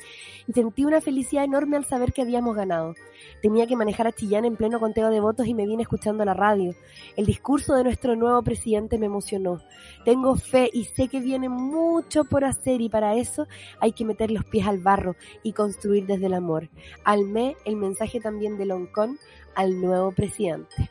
[SPEAKER 2] Y sentí una felicidad enorme al saber que habíamos ganado. Tenía que manejar a Chillán en pleno conteo de votos y me vine escuchando la radio. El discurso de nuestro nuevo presidente me emocionó. Tengo fe y sé que viene mucho por hacer y para eso hay que meter los pies al barro y construir desde el amor. Almé el mensaje también de Loncón al nuevo presidente.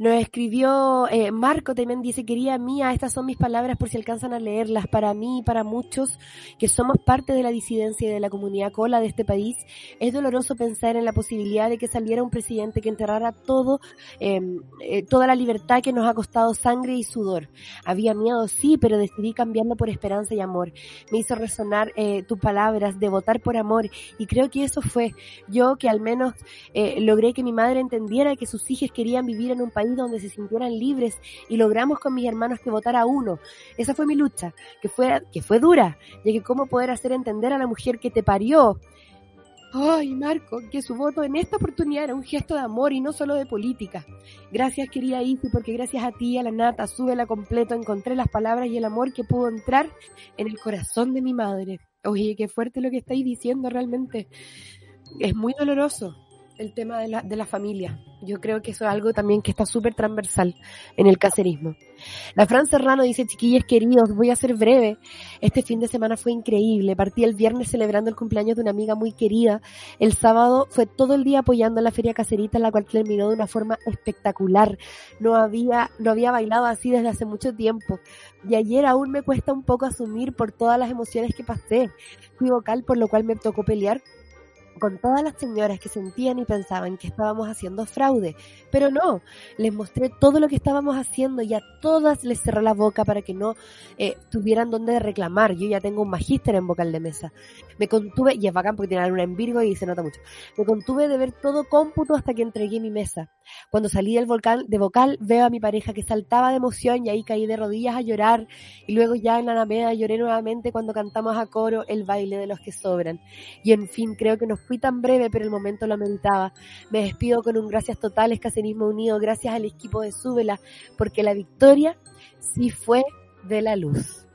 [SPEAKER 2] Nos escribió eh, Marco también dice, querida mía, estas son mis palabras por si alcanzan a leerlas. Para mí y para muchos que somos parte de la disidencia y de la comunidad cola de este país, es doloroso pensar en la posibilidad de que saliera un presidente que enterrara todo, eh, eh, toda la libertad que nos ha costado sangre y sudor. Había miedo, sí, pero decidí cambiarlo por esperanza y amor. Me hizo resonar eh, tus palabras de votar por amor y creo que eso fue yo que al menos eh, logré que mi madre entendiera que sus hijos querían vivir en un país donde se sintieran libres y logramos con mis hermanos que votara uno. Esa fue mi lucha, que fue, que fue dura, ya que cómo poder hacer entender a la mujer que te parió. Ay, Marco, que su voto en esta oportunidad era un gesto de amor y no solo de política. Gracias, querida Isi, porque gracias a ti, a la nata, súbela completo, encontré las palabras y el amor que pudo entrar en el corazón de mi madre. Oye, qué fuerte lo que estáis diciendo realmente. Es muy doloroso el tema de la, de la familia. Yo creo que eso es algo también que está súper transversal en el caserismo. La Fran Serrano dice, chiquillos queridos, voy a ser breve. Este fin de semana fue increíble. Partí el viernes celebrando el cumpleaños de una amiga muy querida. El sábado fue todo el día apoyando la feria caserita, la cual terminó de una forma espectacular. No había, no había bailado así desde hace mucho tiempo. Y ayer aún me cuesta un poco asumir por todas las emociones que pasé. Fui vocal, por lo cual me tocó pelear con todas las señoras que sentían y pensaban que estábamos haciendo fraude, pero no, les mostré todo lo que estábamos haciendo y a todas les cerré la boca para que no eh, tuvieran donde reclamar. Yo ya tengo un magíster en vocal de mesa. Me contuve, y es bacán porque tiene una en Virgo y se nota mucho, me contuve de ver todo cómputo hasta que entregué mi mesa. Cuando salí del volcán, de vocal veo a mi pareja que saltaba de emoción y ahí caí de rodillas a llorar y luego ya en la Alameda lloré nuevamente cuando cantamos a coro el baile de los que sobran. Y en fin, creo que nos fui tan breve, pero el momento lo meditaba. Me despido con un gracias total, Escaserismo Unido, gracias al equipo de Súbela, porque la victoria sí fue de la luz.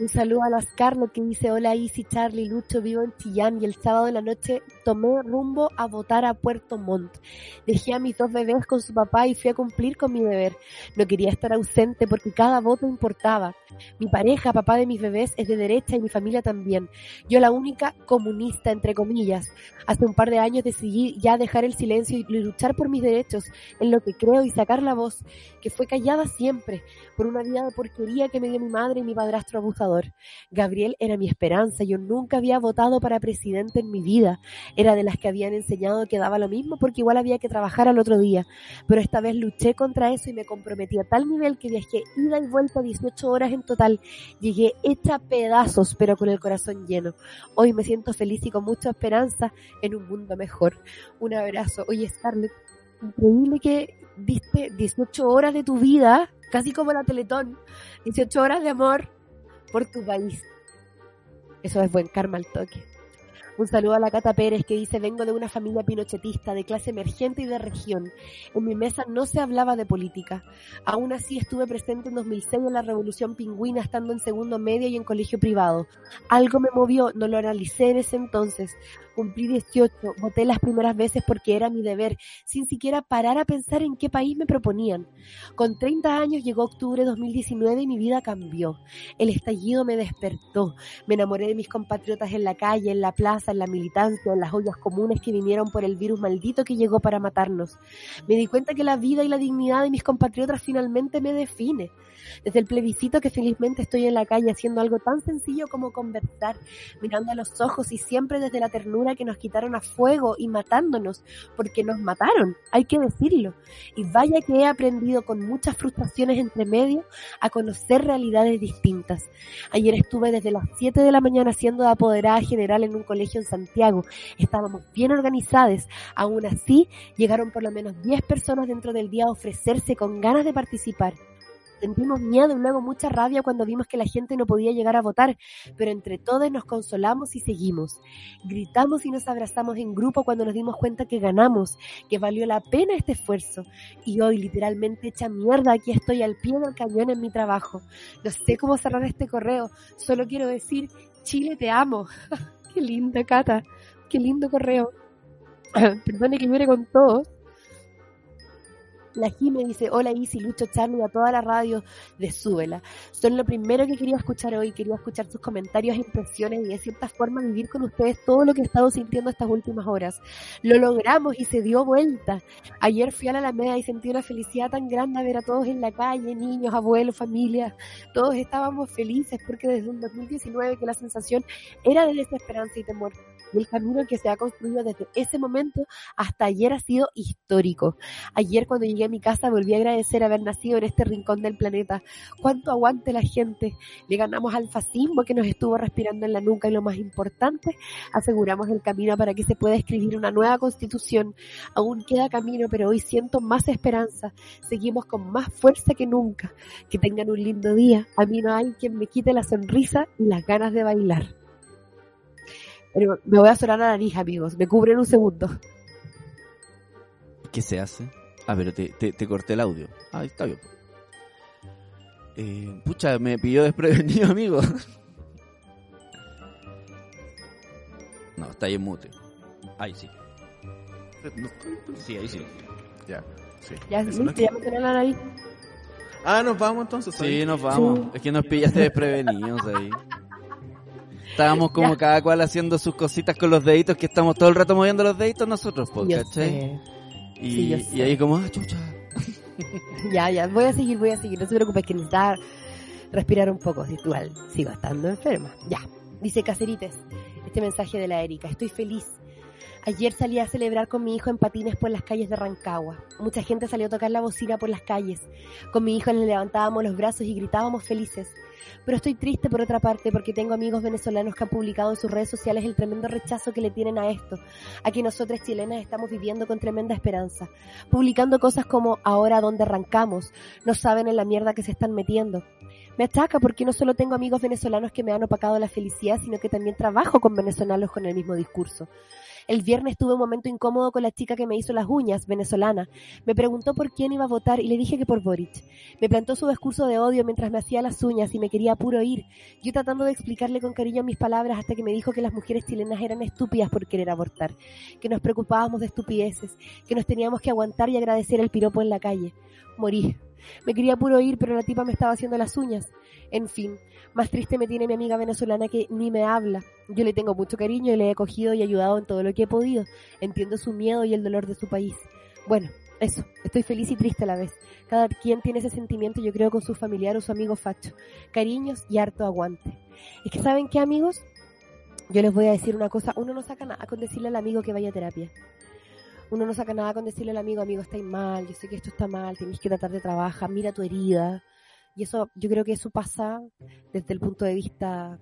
[SPEAKER 2] Un saludo a las Carlos que dice, hola Isi, Charlie, Lucho, vivo en Chillán y el sábado de la noche tomé rumbo a votar a Puerto Montt. Dejé a mis dos bebés con su papá y fui a cumplir con mi deber. No quería estar ausente porque cada voto importaba. Mi pareja, papá de mis bebés, es de derecha y mi familia también. Yo la única comunista, entre comillas. Hace un par de años decidí ya dejar el silencio y luchar por mis derechos, en lo que creo y sacar la voz, que fue callada siempre, por una vida de porquería que me dio mi madre y mi padrastro abusador. Gabriel era mi esperanza, yo nunca había votado para presidente en mi vida. Era de las que habían enseñado que daba lo mismo porque igual había que trabajar al otro día. Pero esta vez luché contra eso y me comprometí a tal nivel que viajé ida y vuelta 18 horas en total. Llegué hecha pedazos, pero con el corazón lleno. Hoy me siento feliz y con mucha esperanza en un mundo mejor. Un abrazo. Oye, Scarlett, increíble que diste 18 horas de tu vida, casi como la Teletón, 18 horas de amor por tu país. Eso es buen karma al toque. Un saludo a la Cata Pérez que dice, vengo de una familia pinochetista, de clase emergente y de región. En mi mesa no se hablaba de política. Aún así estuve presente en 2006 en la Revolución Pingüina, estando en segundo medio y en colegio privado. Algo me movió, no lo analicé en ese entonces. Cumplí 18, voté las primeras veces porque era mi deber, sin siquiera parar a pensar en qué país me proponían. Con 30 años llegó octubre de 2019 y mi vida cambió. El estallido me despertó. Me enamoré de mis compatriotas en la calle, en la plaza, en la militancia, en las ollas comunes que vinieron por el virus maldito que llegó para matarnos. Me di cuenta que la vida y la dignidad de mis compatriotas finalmente me define. Desde el plebiscito que felizmente estoy en la calle haciendo algo tan sencillo como conversar, mirando a los ojos y siempre desde la ternura que nos quitaron a fuego y matándonos, porque nos mataron, hay que decirlo. Y vaya que he aprendido con muchas frustraciones entre medio a conocer realidades distintas. Ayer estuve desde las 7 de la mañana siendo de apoderada general en un colegio en Santiago. Estábamos bien organizadas, aún así llegaron por lo menos 10 personas dentro del día a ofrecerse con ganas de participar. Sentimos miedo y luego mucha rabia cuando vimos que la gente no podía llegar a votar, pero entre todos nos consolamos y seguimos. Gritamos y nos abrazamos en grupo cuando nos dimos cuenta que ganamos, que valió la pena este esfuerzo. Y hoy, literalmente hecha mierda, aquí estoy al pie del cañón en mi trabajo. No sé cómo cerrar este correo, solo quiero decir, Chile te amo. Qué linda, Cata. Qué lindo correo. Perdone que muere con todos. La Jime dice, hola Isi, Lucho, Charlie, a toda la radio de Súbela. Son lo primero que quería escuchar hoy, quería escuchar sus comentarios impresiones y de cierta forma vivir con ustedes todo lo que he estado sintiendo estas últimas horas. Lo logramos y se dio vuelta. Ayer fui a la Alameda y sentí una felicidad tan grande ver a todos en la calle, niños, abuelos, familias. Todos estábamos felices porque desde un 2019 que la sensación era de desesperanza y temor. Y el camino que se ha construido desde ese momento hasta ayer ha sido histórico. Ayer cuando llegué a mi casa volví a agradecer haber nacido en este rincón del planeta. Cuánto aguante la gente. Le ganamos al fascismo que nos estuvo respirando en la nuca y lo más importante, aseguramos el camino para que se pueda escribir una nueva constitución. Aún queda camino, pero hoy siento más esperanza. Seguimos con más fuerza que nunca. Que tengan un lindo día. A mí no hay quien me quite la sonrisa y las ganas de bailar. Pero me voy a sonar la nariz, amigos. Me cubren un segundo.
[SPEAKER 4] ¿Qué se hace? Ah, pero te, te, te corté el audio. Ah, está bien. Eh, pucha, me pilló desprevenido, amigo. No, está ahí en mute. Ahí sí. Sí, ahí sí.
[SPEAKER 5] Ya, sí.
[SPEAKER 2] Ya, listo, ya me la nariz.
[SPEAKER 5] Ah, nos vamos entonces.
[SPEAKER 4] Sí, nos vamos.
[SPEAKER 2] Sí.
[SPEAKER 4] Es que nos pillaste desprevenidos ahí. Estábamos como
[SPEAKER 2] Ya.
[SPEAKER 4] cada cual haciendo sus cositas con los deditos, que estamos todo el rato moviendo los deditos nosotros, po,
[SPEAKER 2] Yo
[SPEAKER 4] ¿cachai?
[SPEAKER 2] sé.
[SPEAKER 4] Y,
[SPEAKER 2] Sí,
[SPEAKER 4] ahí como, ah, chucha.
[SPEAKER 2] Ya, ya, voy a seguir, voy a seguir. No se preocupes que necesitaba respirar un poco. Si igual sigo estando enferma. Ya. Dice Cacerites, este mensaje de la Erika. Estoy feliz. Ayer salí a celebrar con mi hijo en patines por las calles de Rancagua. Mucha gente salió a tocar la bocina por las calles. Con mi hijo le levantábamos los brazos y gritábamos felices. Pero estoy triste por otra parte porque tengo amigos venezolanos que han publicado en sus redes sociales el tremendo rechazo que le tienen a esto, a que nosotras chilenas estamos viviendo con tremenda esperanza, publicando cosas como ahora dónde arrancamos, no saben en la mierda que se están metiendo. Me ataca porque no solo tengo amigos venezolanos que me han opacado la felicidad, sino que también trabajo con venezolanos con el mismo discurso. El viernes tuve un momento incómodo con la chica que me hizo las uñas, venezolana. Me preguntó por quién iba a votar y le dije que por Boric. Me plantó su discurso de odio mientras me hacía las uñas y me quería puro ir. Yo tratando de explicarle con cariño mis palabras hasta que me dijo que las mujeres chilenas eran estúpidas por querer abortar, que nos preocupábamos de estupideces, que nos teníamos que aguantar y agradecer el piropo en la calle. Morí. Me quería puro ir, pero la tipa me estaba haciendo las uñas. En fin, más triste me tiene mi amiga venezolana que ni me habla. Yo le tengo mucho cariño y le he cogido y ayudado en todo lo que he podido. Entiendo su miedo y el dolor de su país. Bueno, eso, estoy feliz y triste a la vez. Cada quien tiene ese sentimiento, yo creo, con su familiar o su amigo facho. Cariños y harto aguante. Es que, ¿saben qué, amigos? Yo les voy a decir una cosa. Uno no saca nada con decirle al amigo que vaya a terapia. Uno no saca nada con decirle al amigo, amigo, estáis mal, yo sé que esto está mal, tenéis que tratar de trabajar, mira tu herida. Y eso, yo creo que eso pasa desde el punto de vista,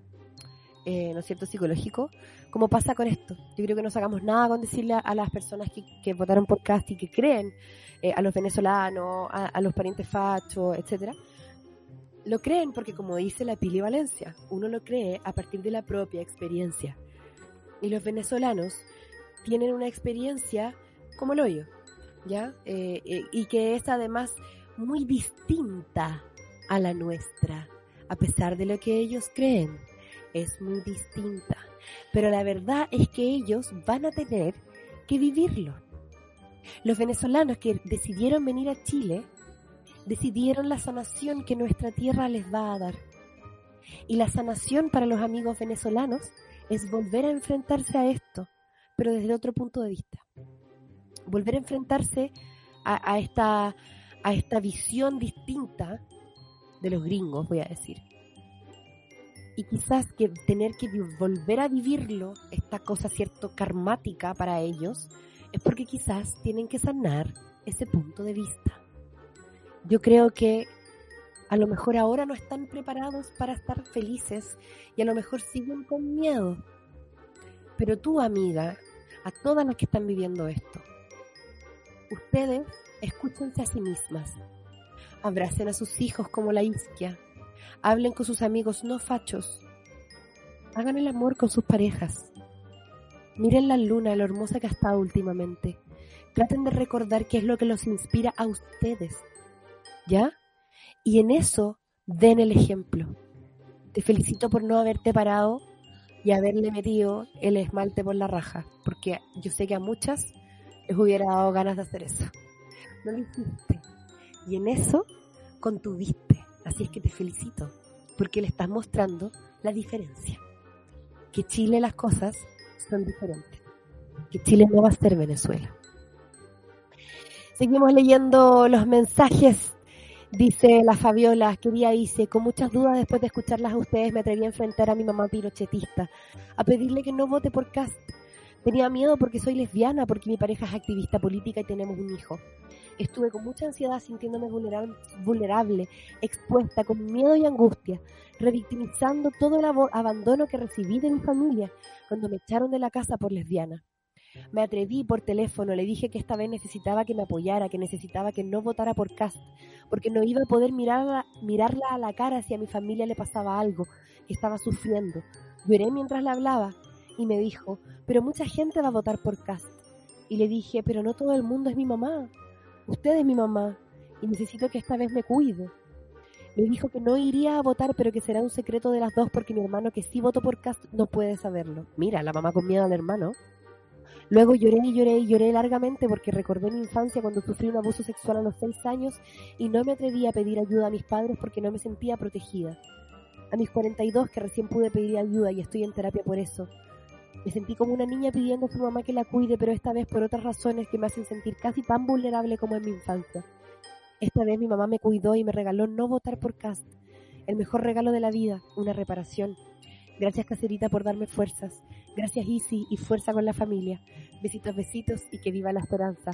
[SPEAKER 2] eh, ¿no es cierto?, psicológico, como pasa con esto. Yo creo que no sacamos nada con decirle a, las personas que, votaron por Cast y que creen, eh, a los venezolanos, a, a los parientes fachos, etcétera. Lo creen porque, como dice la Pili Valencia, uno lo cree a partir de la propia experiencia. Y los venezolanos tienen una experiencia como el hoyo, ¿ya? Eh, eh, y que es además muy distinta a la nuestra, a pesar de lo que ellos creen, es muy distinta. Pero la verdad es que ellos van a tener que vivirlo. Los venezolanos que decidieron venir a Chile, decidieron la sanación que nuestra tierra les va a dar. Y la sanación para los amigos venezolanos es volver a enfrentarse a esto, pero desde otro punto de vista. Volver a enfrentarse a, esta, a esta visión distinta de los gringos, voy a decir. Y quizás que tener que volver a vivirlo, esta cosa cierto karmática para ellos, es porque quizás tienen que sanar ese punto de vista. Yo creo que a lo mejor ahora no están preparados para estar felices y a lo mejor siguen con miedo. Pero tú, amiga, a todas las que están viviendo esto, ustedes escúchense a sí mismas. Abracen a sus hijos como la isquia. Hablen con sus amigos no fachos. Hagan el amor con sus parejas. Miren la luna, lo hermosa que ha estado últimamente. Traten de recordar qué es lo que los inspira a ustedes. ¿Ya? Y en eso den el ejemplo. Te felicito por no haberte parado y haberle metido el esmalte por la raja, porque yo sé que a muchas les hubiera dado ganas de hacer eso. No lo hiciste. Y en eso contuviste. Así es que te felicito, porque le estás mostrando la diferencia. Que Chile las cosas son diferentes. Que Chile no va a ser Venezuela. Seguimos leyendo los mensajes. Dice la Fabiola, querida dice, con muchas dudas después de escucharlas a ustedes me atreví a enfrentar a mi mamá pirochetista, a pedirle que no vote por Cast. Tenía miedo porque soy lesbiana, porque mi pareja es activista política y tenemos un hijo. Estuve con mucha ansiedad, sintiéndome vulnerable, expuesta, con miedo y angustia, revictimizando todo el abandono que recibí de mi familia cuando me echaron de la casa por lesbiana. Me atreví por teléfono, le dije que esta vez necesitaba que me apoyara, que necesitaba que no votara por Cast, porque no iba a poder mirarla, mirarla a la cara si a mi familia le pasaba algo, que estaba sufriendo. Lloré mientras le hablaba y me dijo, pero mucha gente va a votar por Cast. Y le dije, pero no todo el mundo es mi mamá. Usted es mi mamá y necesito que esta vez me cuide. Me dijo que no iría a votar, pero que será un secreto de las dos porque mi hermano que sí votó por Cast no puede saberlo. Mira, la mamá con miedo al hermano. Luego lloré y lloré y lloré largamente porque recordé mi infancia cuando sufrí un abuso sexual a los seis años y no me atreví a pedir ayuda a mis padres porque no me sentía protegida. A mis 42, que recién pude pedir ayuda y estoy en terapia por eso, me sentí como una niña pidiendo a su mamá que la cuide, pero esta vez por otras razones que me hacen sentir casi tan vulnerable como en mi infancia. Esta vez mi mamá me cuidó y me regaló no votar por Cast, el mejor regalo de la vida, una reparación. Gracias Cacerita por darme fuerzas. Gracias Easy y fuerza con la familia. Besitos, besitos y que viva la esperanza.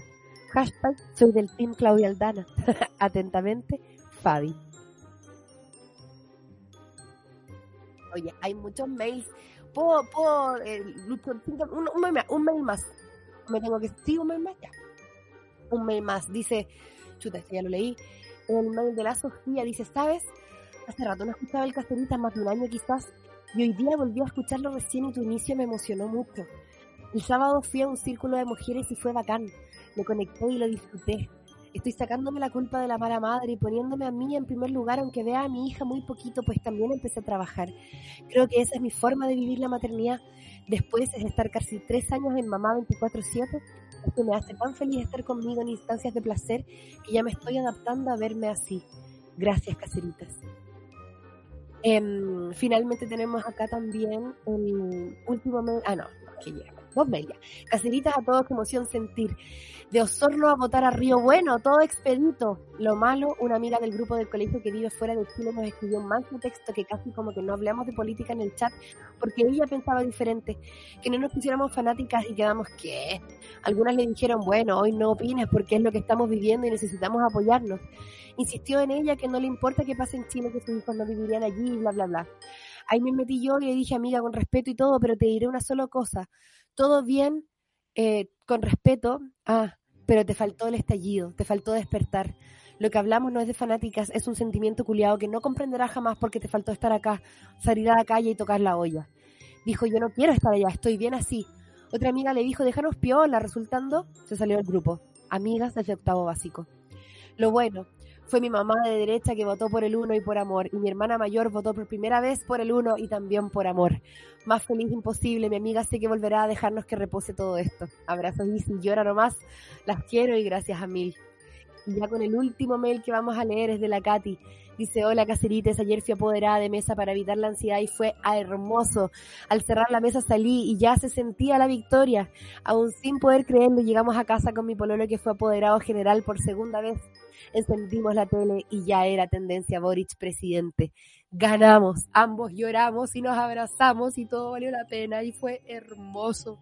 [SPEAKER 2] Hashtag soy del team Claudia Aldana. Atentamente, Fabi. Oye, hay muchos mails. Puedo, eh, Lucho, cinco- un, un mail más. Me tengo que, sí, un mail más, ya. Un mail más. Dice, chuta, este ya lo leí. En el mail de la Sofía dice, ¿sabes? Hace rato no escuchaba el Cacerita, más de un año quizás, y hoy día volví a escucharlo recién y tu inicio me emocionó mucho. El sábado fui a un círculo de mujeres y fue bacán. Me conecté y lo disfruté. Estoy sacándome la culpa de la mala madre y poniéndome a mí en primer lugar, aunque vea a mi hija muy poquito, pues también empecé a trabajar. Creo que esa es mi forma de vivir la maternidad. Después es estar casi tres años en mamá 24/7, esto me hace tan feliz estar conmigo en instancias de placer que ya me estoy adaptando a verme así. Gracias, caseritas. Em, finalmente tenemos acá también el último. Ah, no, que llega. Dos ya. Caseritas a todos, qué emoción sentir. De Osorno a votar a Río Bueno, todo expedito. Lo malo, una amiga del grupo del colegio que vive fuera de Chile nos escribió un manso texto que casi como que no hablamos de política en el chat porque ella pensaba diferente. Que no nos pusiéramos fanáticas y quedamos, ¿qué? Algunas le dijeron, bueno, hoy no opines porque es lo que estamos viviendo y necesitamos apoyarnos. Insistió en ella que no le importa que pase en Chile, que sus hijos no vivirían allí, bla, bla, bla. Ahí me metí yo y le dije, amiga, con respeto y todo, pero te diré una sola cosa. Todo bien, eh, con respeto, ah, pero te faltó el estallido, te faltó despertar. Lo que hablamos no es de fanáticas, es un sentimiento culiado que no comprenderás jamás porque te faltó estar acá, salir a la calle y tocar la olla. Dijo, yo no quiero estar allá, estoy bien así. Otra amiga le dijo, déjanos piola, resultando, se salió del grupo. Amigas desde octavo básico. Lo bueno, fue mi mamá de derecha que votó por el uno y por amor, y mi hermana mayor votó por primera vez por el uno y también por amor. Más feliz imposible, mi amiga sé que volverá a dejarnos que repose todo esto. Abrazos y llora nomás, las quiero y gracias a mil. Y ya con el último mail que vamos a leer es de la Katy. Dice, hola Cacerites, ayer fui apoderada de mesa para evitar la ansiedad y fue hermoso. Al cerrar la mesa salí y ya se sentía la victoria. Aún sin poder creerlo, llegamos a casa con mi pololo que fue apoderado general por segunda vez. Encendimos la tele y ya era tendencia Boric presidente. Ganamos, ambos lloramos y nos abrazamos y todo valió la pena y fue hermoso.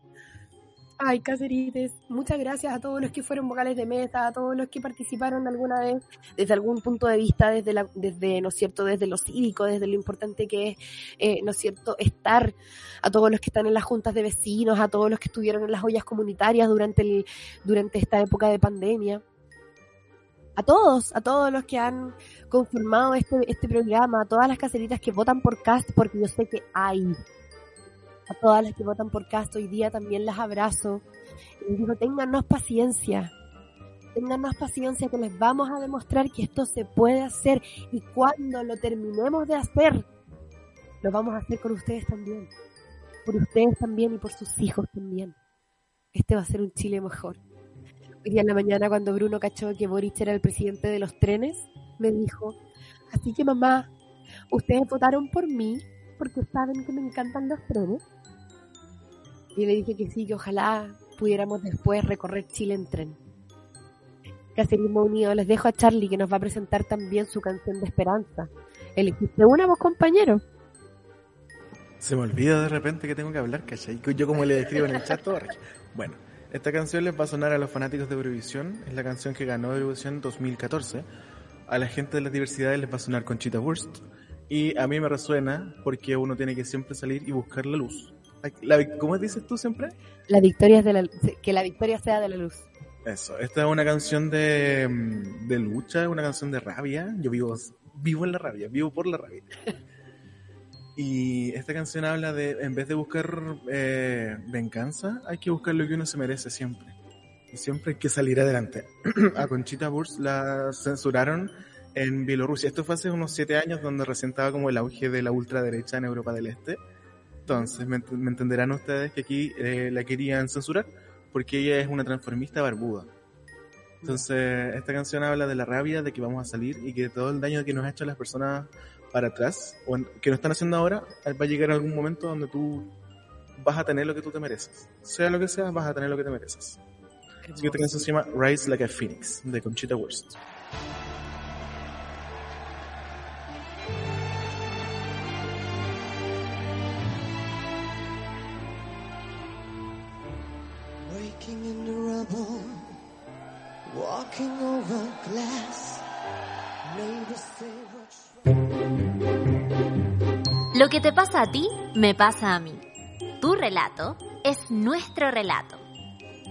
[SPEAKER 2] Ay, Cacerites, muchas gracias a todos los que fueron vocales de mesa, a todos los que participaron alguna vez desde algún punto de vista, desde, la, desde ¿no es cierto?, desde lo cívico, desde lo importante que es, eh, ¿no es cierto?, estar, a todos los que están en las juntas de vecinos, a todos los que estuvieron en las ollas comunitarias durante, el, durante esta época de pandemia. A todos, a todos los que han conformado este, este programa, a todas las caseritas que votan por cast, porque yo sé que hay a todas las que votan por Cast hoy día también las abrazo. Y digo, téngannos paciencia. Téngannos paciencia que les vamos a demostrar que esto se puede hacer. Y cuando lo terminemos de hacer, lo vamos a hacer con ustedes también. Por ustedes también y por sus hijos también. Este va a ser un Chile mejor. Hoy día en la mañana cuando Bruno cachó que Boric era el presidente de los trenes, me dijo, así que mamá, ustedes votaron por mí porque saben que me encantan los trenes. Y le dije que sí, que ojalá pudiéramos después recorrer Chile en tren. Cacerismo Unido, les dejo a Charlie que nos va a presentar también su canción de esperanza. ¿Elegiste una vos, compañero?
[SPEAKER 5] Se me olvida de repente que tengo que hablar, ¿cachai? Yo como le escribo en el chat todo. Bueno, Esta canción les va a sonar a los fanáticos de Eurovisión. Es la canción que ganó Eurovisión 2014. A la gente de las diversidades les va a sonar Conchita Wurst. Y a mí me resuena porque uno tiene que siempre salir y buscar la luz. La- ¿Cómo dices tú siempre?
[SPEAKER 2] La victoria es de la, que la victoria sea de la luz.
[SPEAKER 5] Eso, esta es una canción de, mm, de lucha, una canción de rabia. Yo vivo, vivo en la rabia, vivo por la rabia. Y esta canción habla de, en vez de buscar eh, venganza, hay que buscar lo que uno se merece siempre. Y siempre hay que salir adelante. A Conchita Wurst la censuraron en Bielorrusia. Esto fue hace unos siete años, donde recién estaba como el auge de la ultraderecha en Europa del Este. Entonces, me, me entenderán ustedes que aquí eh, la querían censurar porque ella es una transformista barbuda. Entonces, esta canción habla de la rabia, de que vamos a salir y que todo el daño que nos ha hecho las personas para atrás, o en- que nos están haciendo ahora, va a llegar algún momento donde tú vas a tener lo que tú te mereces. Sea lo que sea, vas a tener lo que te mereces. Así que esta canción se llama Rise Like a Phoenix, de Conchita Wurst.
[SPEAKER 3] Waking in the rubble, walking over glass. Neighbors say
[SPEAKER 1] Lo que te pasa a ti, me pasa a mí. Tu relato es nuestro relato.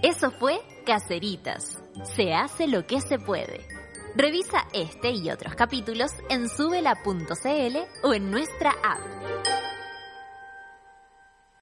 [SPEAKER 1] Eso fue Caceritas. Se hace lo que se puede. Revisa este y otros capítulos en subela.cl o en nuestra app.